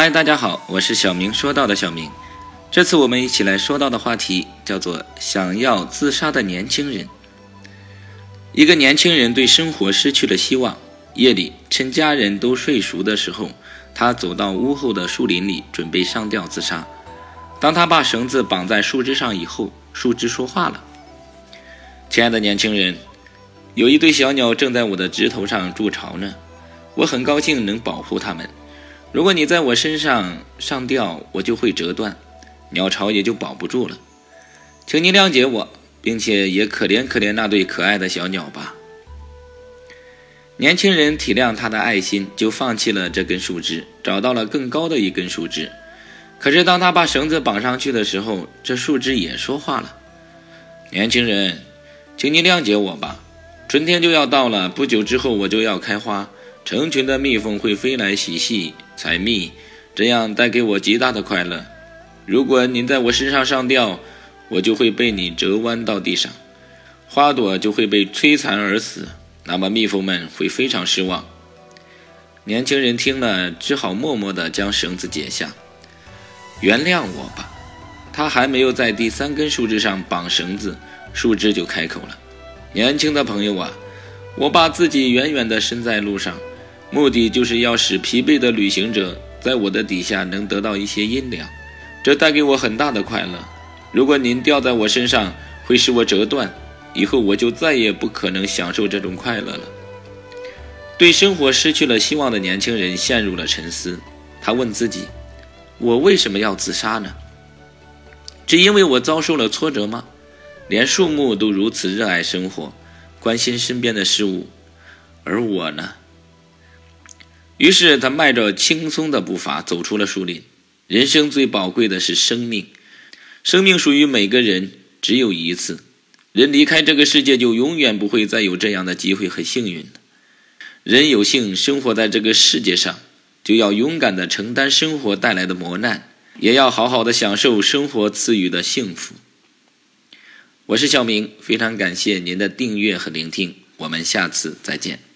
嗨，大家好，我是小明说到的小明。这次我们一起来说到的话题叫做“想要自杀的年轻人”。一个年轻人对生活失去了希望，夜里趁家人都睡熟的时候，他走到屋后的树林里，准备上吊自杀。当他把绳子绑在树枝上以后，树枝说话了：“亲爱的年轻人，有一对小鸟正在我的枝头上筑巢呢，我很高兴能保护它们。如果你在我身上上吊，我就会折断，鸟巢也就保不住了。请你谅解我，并且也可怜可怜那对可爱的小鸟吧。”年轻人体谅他的爱心，就放弃了这根树枝，找到了更高的一根树枝。可是，当他把绳子绑上去的时候，这树枝也说话了：“年轻人，请你谅解我吧。春天就要到了，不久之后我就要开花，成群的蜜蜂会飞来嬉戏、采蜜，这样带给我极大的快乐。如果您在我身上上吊，我就会被你折弯到地上，花朵就会被摧残而死，那么蜜蜂们会非常失望。”年轻人听了，只好默默地将绳子解下。原谅我吧，他还没有在第三根树枝上绑绳子，树枝就开口了：“年轻的朋友啊，我把自己远远地伸在路上，目的就是要使疲惫的旅行者在我的底下能得到一些阴凉，这带给我很大的快乐。如果您掉在我身上，会使我折断，以后我就再也不可能享受这种快乐了。”对生活失去了希望的年轻人陷入了沉思，他问自己。我为什么要自杀呢？只因为我遭受了挫折吗？连树木都如此热爱生活，关心身边的事物，而我呢？于是他迈着轻松的步伐走出了树林。人生最宝贵的是生命，生命属于每个人，只有一次。人离开这个世界，就永远不会再有这样的机会和幸运了。人有幸生活在这个世界上。就要勇敢地承担生活带来的磨难，也要好好的享受生活赐予的幸福。我是小明，非常感谢您的订阅和聆听，我们下次再见。